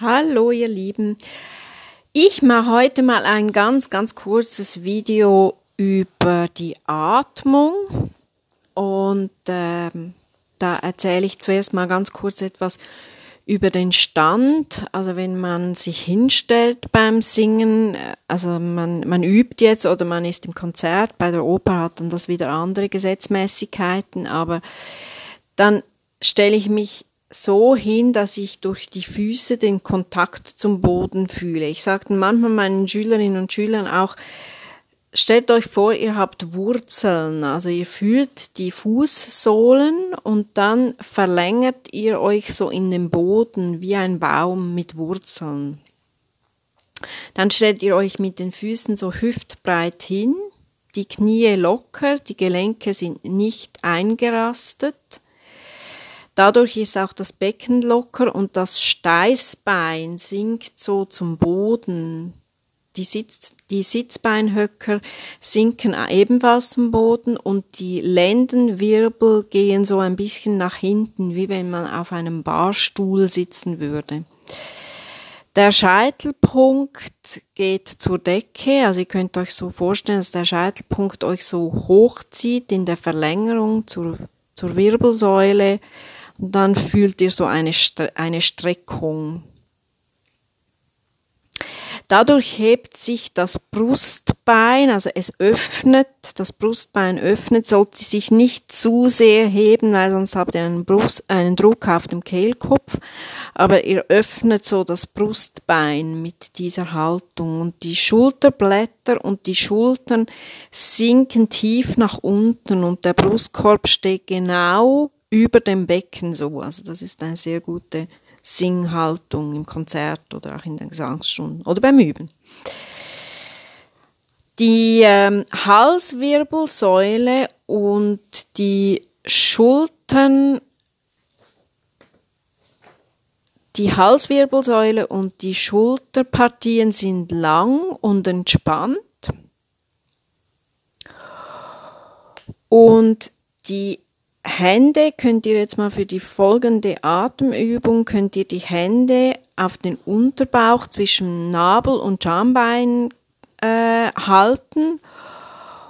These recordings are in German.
Hallo ihr Lieben. Ich mache heute mal ein ganz, ganz kurzes Video über die Atmung und ähm, da erzähle ich zuerst mal ganz kurz etwas über den Stand. Also wenn man sich hinstellt beim Singen, also man, man übt jetzt oder man ist im Konzert, bei der Oper hat dann das wieder andere Gesetzmäßigkeiten, aber dann stelle ich mich so hin, dass ich durch die Füße den Kontakt zum Boden fühle. Ich sage manchmal meinen Schülerinnen und Schülern auch, stellt euch vor, ihr habt Wurzeln, also ihr fühlt die Fußsohlen und dann verlängert ihr euch so in den Boden wie ein Baum mit Wurzeln. Dann stellt ihr euch mit den Füßen so hüftbreit hin, die Knie locker, die Gelenke sind nicht eingerastet Dadurch ist auch das Becken locker und das Steißbein sinkt so zum Boden. Die, Sitz, die Sitzbeinhöcker sinken ebenfalls zum Boden und die Lendenwirbel gehen so ein bisschen nach hinten, wie wenn man auf einem Barstuhl sitzen würde. Der Scheitelpunkt geht zur Decke, also ihr könnt euch so vorstellen, dass der Scheitelpunkt euch so hochzieht in der Verlängerung zur, zur Wirbelsäule dann fühlt ihr so eine, eine Streckung. Dadurch hebt sich das Brustbein, also es öffnet, das Brustbein öffnet, sollte sich nicht zu sehr heben, weil sonst habt ihr einen, Brust, einen Druck auf dem Kehlkopf. Aber ihr öffnet so das Brustbein mit dieser Haltung und die Schulterblätter und die Schultern sinken tief nach unten und der Brustkorb steht genau über dem Becken so. Also das ist eine sehr gute Singhaltung im Konzert oder auch in den Gesangsstunden oder beim Üben. Die ähm, Halswirbelsäule und die Schultern, die Halswirbelsäule und die Schulterpartien sind lang und entspannt. Und die Hände könnt ihr jetzt mal für die folgende Atemübung, könnt ihr die Hände auf den Unterbauch zwischen Nabel und Schambein äh, halten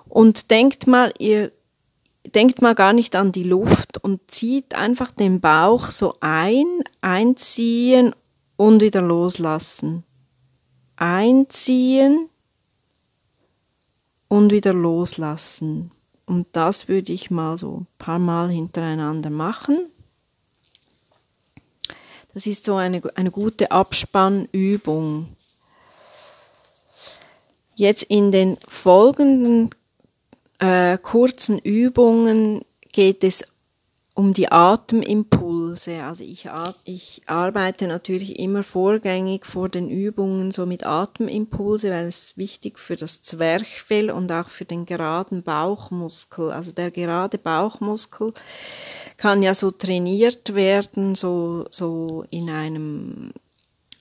und denkt mal, ihr denkt mal gar nicht an die Luft und zieht einfach den Bauch so ein, einziehen und wieder loslassen. Einziehen und wieder loslassen. Und das würde ich mal so ein paar Mal hintereinander machen. Das ist so eine, eine gute Abspannübung. Jetzt in den folgenden äh, kurzen Übungen geht es um die Atemimpulse. Also ich, ich arbeite natürlich immer vorgängig vor den Übungen so mit Atemimpulse, weil es wichtig für das Zwerchfell und auch für den geraden Bauchmuskel. Also der gerade Bauchmuskel kann ja so trainiert werden, so, so in einem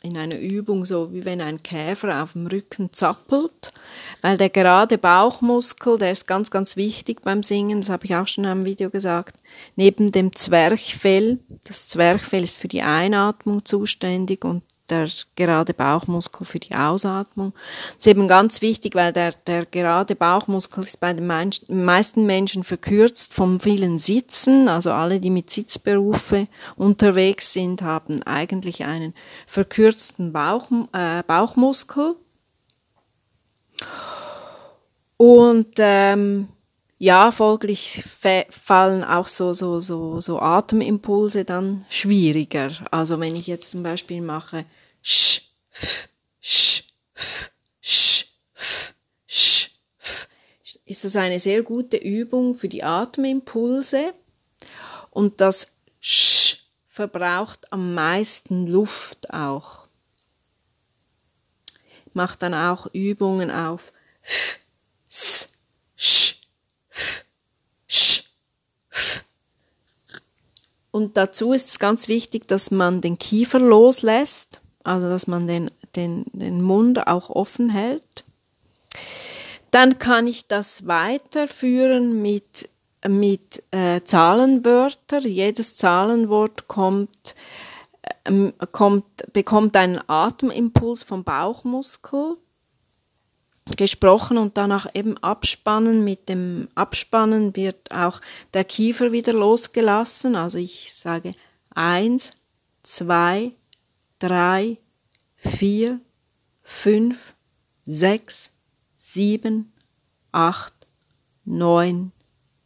in einer Übung so, wie wenn ein Käfer auf dem Rücken zappelt, weil der gerade Bauchmuskel, der ist ganz, ganz wichtig beim Singen, das habe ich auch schon in einem Video gesagt, neben dem Zwerchfell, das Zwerchfell ist für die Einatmung zuständig und der gerade Bauchmuskel für die Ausatmung. Das ist eben ganz wichtig, weil der, der gerade Bauchmuskel ist bei den meisten Menschen verkürzt vom vielen Sitzen. Also alle, die mit Sitzberufe unterwegs sind, haben eigentlich einen verkürzten Bauch, äh, Bauchmuskel. Und ähm, ja, folglich fallen auch so, so, so, so Atemimpulse dann schwieriger. Also wenn ich jetzt zum Beispiel mache sch, f, sch, f, sch, f, sch, f, ist das eine sehr gute Übung für die Atemimpulse und das sch verbraucht am meisten Luft auch. Ich mache dann auch Übungen auf f, s, sch, f, sch, f. Und dazu ist es ganz wichtig, dass man den Kiefer loslässt also dass man den, den, den Mund auch offen hält. Dann kann ich das weiterführen mit, mit äh, Zahlenwörtern. Jedes Zahlenwort kommt ähm, kommt, bekommt einen Atemimpuls vom Bauchmuskel gesprochen und danach eben abspannen. Mit dem Abspannen wird auch der Kiefer wieder losgelassen. Also ich sage eins, zwei, drei, vier, fünf, sechs, sieben, acht, neun,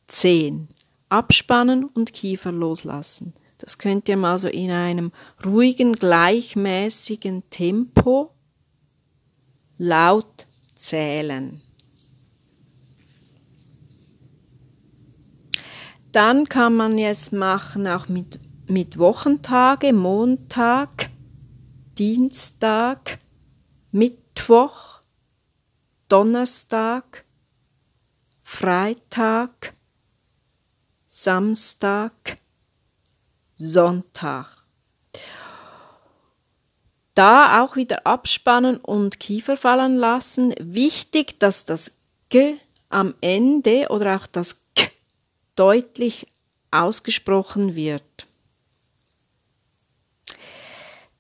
zehn. Abspannen und Kiefer loslassen. Das könnt ihr mal so in einem ruhigen, gleichmäßigen Tempo laut zählen. Dann kann man es machen auch mit, mit Wochentage, Montag, Dienstag, Mittwoch, Donnerstag, Freitag, Samstag, Sonntag. Da auch wieder abspannen und Kiefer fallen lassen. Wichtig, dass das G am Ende oder auch das K deutlich ausgesprochen wird.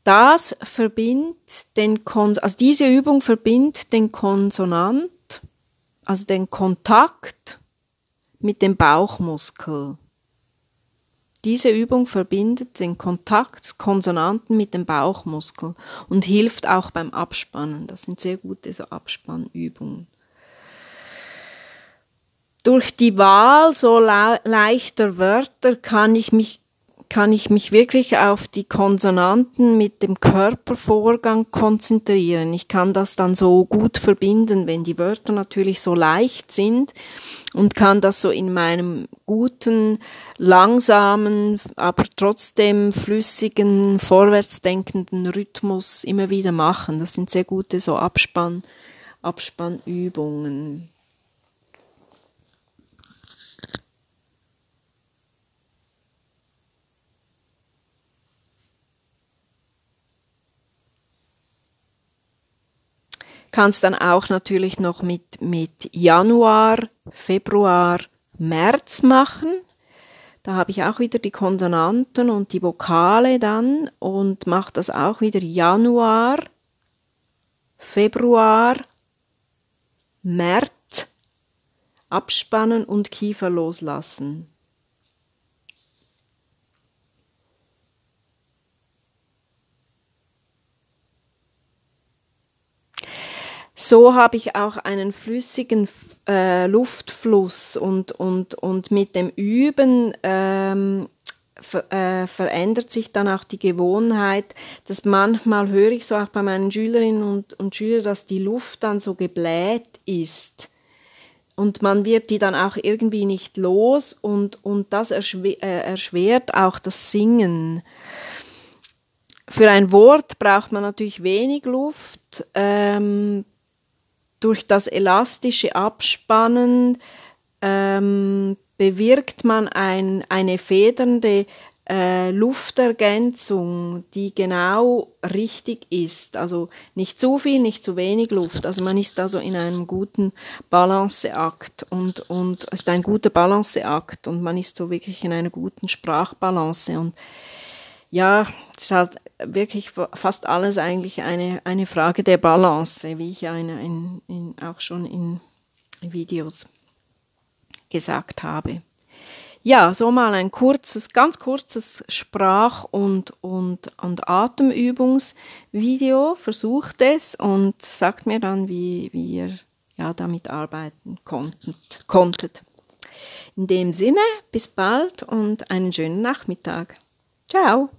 Das verbindet den Kon also diese Übung verbindet den Konsonant, also den Kontakt mit dem Bauchmuskel. Diese Übung verbindet den Kontakt des Konsonanten mit dem Bauchmuskel und hilft auch beim Abspannen. Das sind sehr gute so Abspannübungen. Durch die Wahl so leichter Wörter kann ich mich kann ich mich wirklich auf die Konsonanten mit dem Körpervorgang konzentrieren. Ich kann das dann so gut verbinden, wenn die Wörter natürlich so leicht sind und kann das so in meinem guten, langsamen, aber trotzdem flüssigen, vorwärtsdenkenden Rhythmus immer wieder machen. Das sind sehr gute so Abspann, Abspannübungen. Kannst dann auch natürlich noch mit, mit Januar, Februar, März machen. Da habe ich auch wieder die Konsonanten und die Vokale dann und mache das auch wieder Januar, Februar, März, abspannen und Kiefer loslassen. So habe ich auch einen flüssigen äh, Luftfluss und, und, und mit dem Üben ähm, ver, äh, verändert sich dann auch die Gewohnheit, dass manchmal höre ich so auch bei meinen Schülerinnen und, und Schülern, dass die Luft dann so gebläht ist. Und man wird die dann auch irgendwie nicht los und, und das erschwer, äh, erschwert auch das Singen. Für ein Wort braucht man natürlich wenig Luft. Ähm, durch das elastische Abspannen ähm, bewirkt man ein, eine federnde äh, Luftergänzung, die genau richtig ist. Also nicht zu viel, nicht zu wenig Luft. Also man ist also in einem guten Balanceakt und, und ist ein guter Balanceakt und man ist so wirklich in einer guten Sprachbalance. Und ja, es ist halt wirklich fast alles eigentlich eine, eine Frage der Balance, wie ich eine, in, in, auch schon in Videos gesagt habe. Ja, so mal ein kurzes, ganz kurzes Sprach- und, und, und Atemübungsvideo. Versucht es und sagt mir dann, wie, wie ihr ja, damit arbeiten konntet, konntet. In dem Sinne, bis bald und einen schönen Nachmittag. Ciao!